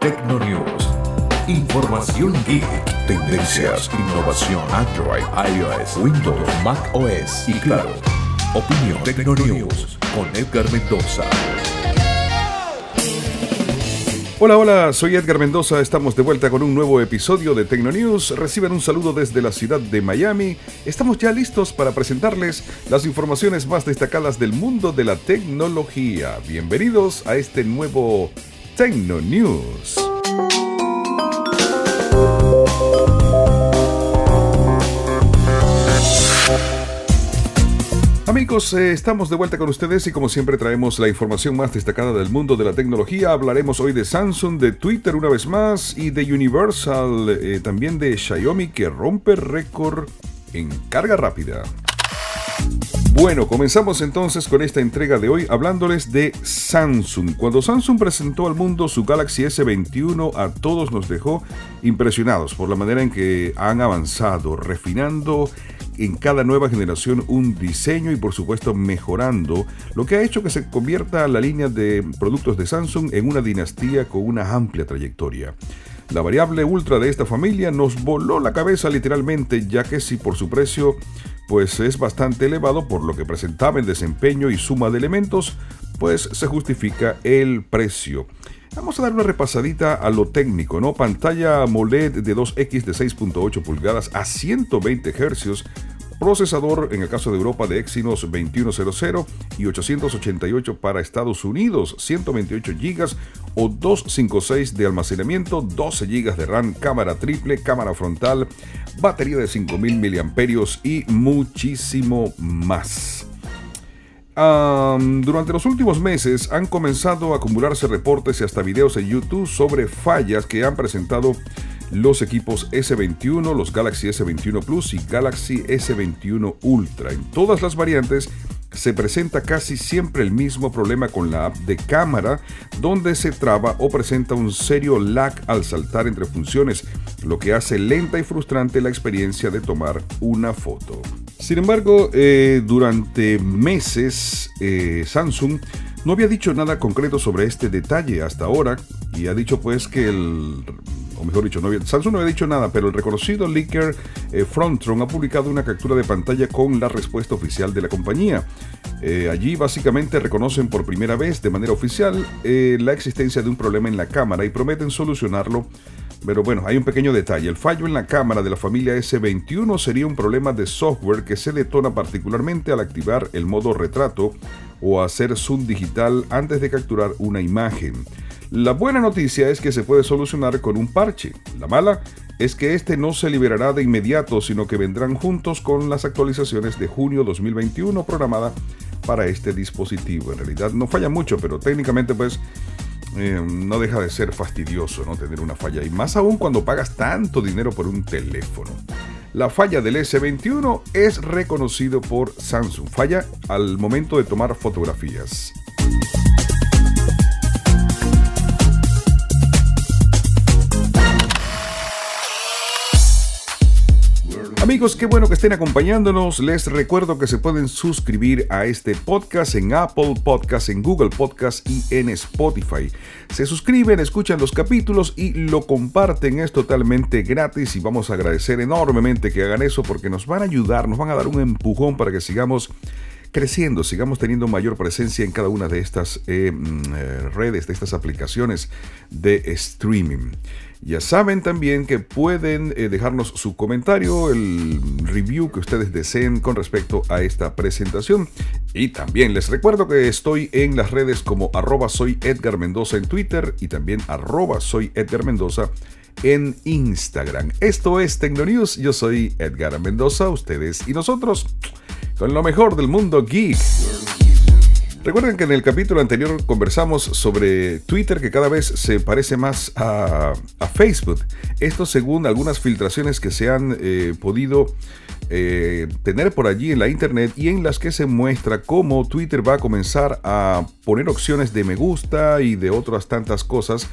Tecnonews. Información geek, tendencias, innovación, Android, iOS, Windows, Mac OS y claro, opinión Tecnonews con Edgar Mendoza. Hola, hola, soy Edgar Mendoza, estamos de vuelta con un nuevo episodio de Tecnonews. Reciben un saludo desde la ciudad de Miami. Estamos ya listos para presentarles las informaciones más destacadas del mundo de la tecnología. Bienvenidos a este nuevo Tecnonews. Amigos, eh, estamos de vuelta con ustedes y como siempre traemos la información más destacada del mundo de la tecnología. Hablaremos hoy de Samsung, de Twitter una vez más y de Universal, eh, también de Xiaomi que rompe récord en carga rápida. Bueno, comenzamos entonces con esta entrega de hoy hablándoles de Samsung. Cuando Samsung presentó al mundo su Galaxy S21, a todos nos dejó impresionados por la manera en que han avanzado, refinando en cada nueva generación un diseño y por supuesto mejorando, lo que ha hecho que se convierta la línea de productos de Samsung en una dinastía con una amplia trayectoria. La variable ultra de esta familia nos voló la cabeza literalmente, ya que si por su precio pues es bastante elevado por lo que presentaba en desempeño y suma de elementos, pues se justifica el precio. Vamos a dar una repasadita a lo técnico, ¿no? Pantalla AMOLED de 2X de 6.8 pulgadas a 120 Hz Procesador en el caso de Europa de Exynos 2100 y 888 para Estados Unidos, 128 GB o 256 de almacenamiento, 12 GB de RAM, cámara triple, cámara frontal, batería de 5000 mAh y muchísimo más. durante los últimos meses han comenzado a acumularse reportes y hasta videos en YouTube sobre fallas que han presentado los equipos S21, los Galaxy S21 Plus y Galaxy S21 Ultra. En todas las variantes se presenta casi siempre el mismo problema con la app de cámara, donde se traba o presenta un serio lag al saltar entre funciones, lo que hace lenta y frustrante la experiencia de tomar una foto. Sin embargo, eh, durante meses eh, Samsung no había dicho nada concreto sobre este detalle hasta ahora y ha dicho pues que el o mejor dicho, Samsung no había dicho nada, pero el reconocido leaker eh, Frontron ha publicado una captura de pantalla con la respuesta oficial de la compañía. Eh, allí básicamente reconocen por primera vez de manera oficial eh, la existencia de un problema en la cámara y prometen solucionarlo. Pero bueno, hay un pequeño detalle. El fallo en la cámara de la familia S21 sería un problema de software que se detona particularmente al activar el modo retrato o hacer zoom digital antes de capturar una imagen. La buena noticia es que se puede solucionar con un parche. La mala es que este no se liberará de inmediato, sino que vendrán juntos con las actualizaciones de junio 2021 programada para este dispositivo. En realidad no falla mucho, pero técnicamente pues eh, no deja de ser fastidioso no tener una falla y más aún cuando pagas tanto dinero por un teléfono. La falla del S21 es reconocido por Samsung. Falla al momento de tomar fotografías. Amigos, qué bueno que estén acompañándonos. Les recuerdo que se pueden suscribir a este podcast en Apple Podcast, en Google Podcast y en Spotify. Se suscriben, escuchan los capítulos y lo comparten. Es totalmente gratis y vamos a agradecer enormemente que hagan eso porque nos van a ayudar, nos van a dar un empujón para que sigamos creciendo, sigamos teniendo mayor presencia en cada una de estas eh, mm, eh, redes, de estas aplicaciones de streaming. Ya saben también que pueden eh, dejarnos su comentario, el review que ustedes deseen con respecto a esta presentación. Y también les recuerdo que estoy en las redes como arroba soy Edgar Mendoza en Twitter y también arroba soy Edgar Mendoza en Instagram. Esto es Tecnonews, yo soy Edgar Mendoza, ustedes y nosotros, con lo mejor del mundo geek. Recuerden que en el capítulo anterior conversamos sobre Twitter que cada vez se parece más a, Facebook. Esto según algunas filtraciones que se han eh, podido eh, tener por allí en la internet y en las que se muestra cómo Twitter va a comenzar a poner opciones de me gusta y de otras tantas cosas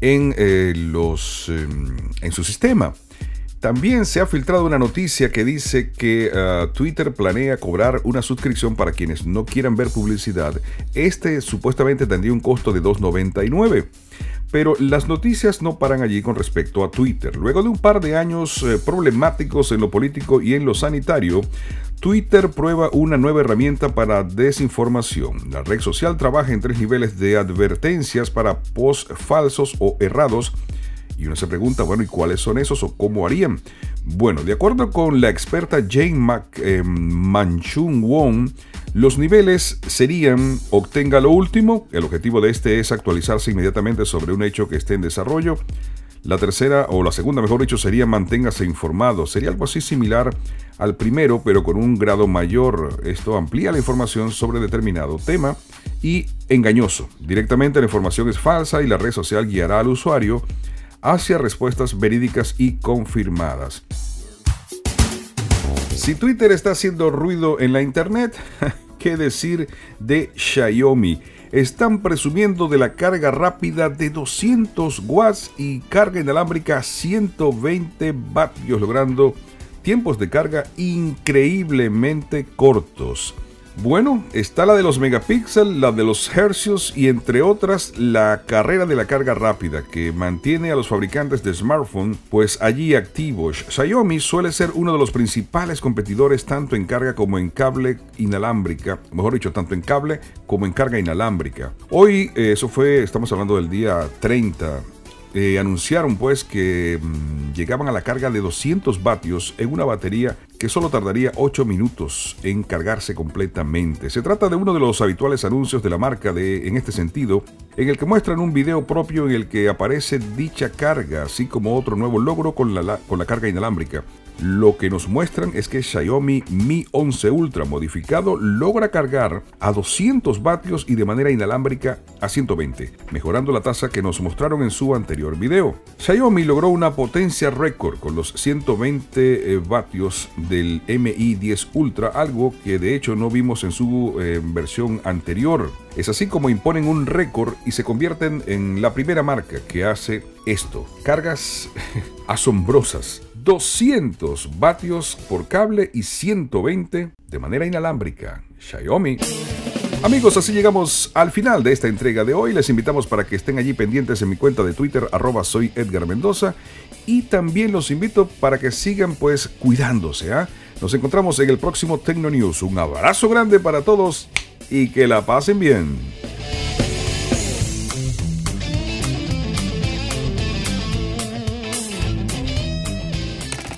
en, eh, los, em, en su sistema. También se ha filtrado una noticia que dice que uh, Twitter planea cobrar una suscripción para quienes no quieran ver publicidad. Este supuestamente tendría un costo de 2.99. Pero las noticias no paran allí con respecto a Twitter. Luego de un par de años eh, problemáticos en lo político y en lo sanitario, Twitter prueba una nueva herramienta para desinformación. La red social trabaja en tres niveles de advertencias para posts falsos o errados. Y uno se pregunta, bueno, ¿y cuáles son esos o cómo harían? Bueno, de acuerdo con la experta Jane Mac, eh, Manchun Wong, los niveles serían obtenga lo último, el objetivo de este es actualizarse inmediatamente sobre un hecho que esté en desarrollo, la tercera, o la segunda, mejor dicho, sería manténgase informado. Sería algo así similar al primero, pero con un grado mayor. Esto amplía la información sobre determinado tema y engañoso. Directamente la información es falsa y la red social guiará al usuario hacia respuestas verídicas y confirmadas. Si Twitter está haciendo ruido en la internet, ¿qué decir de Xiaomi? están presumiendo de la carga rápida de 200 watts y carga inalámbrica 120 vatios, logrando tiempos de carga increíblemente cortos. Bueno, está la de los megapíxeles, la de los hercios y entre otras la carrera de la carga rápida que mantiene a los fabricantes de smartphone pues allí activos. Xiaomi suele ser uno de los principales competidores tanto en carga como en cable inalámbrica, mejor dicho, tanto en cable como en carga inalámbrica. Hoy, eh, eso fue, estamos hablando del día 30 eh, anunciaron pues que mm, llegaban a la carga de 200 vatios en una batería que solo tardaría 8 minutos en cargarse completamente. Se trata de uno de los habituales anuncios de la marca de, en este sentido, en el que muestran un video propio en el que aparece dicha carga, así como otro nuevo logro con la, con la carga inalámbrica. Lo que nos muestran es que Xiaomi Mi 11 Ultra modificado logra cargar a 200 vatios y de manera inalámbrica a 120, mejorando la tasa que nos mostraron en su anterior video. Xiaomi logró una potencia récord con los 120 eh, vatios del Mi 10 Ultra, algo que de hecho no vimos en su eh, versión anterior. Es así como imponen un récord y se convierten en la primera marca que hace esto. Cargas asombrosas 200 vatios por cable y 120 de manera inalámbrica. Xiaomi. Amigos, así llegamos al final de esta entrega de hoy. Les invitamos para que estén allí pendientes en mi cuenta de Twitter, arroba soy Edgar Mendoza. Y también los invito para que sigan pues cuidándose. ¿ah? Nos encontramos en el próximo Tecno News. Un abrazo grande para todos y que la pasen bien.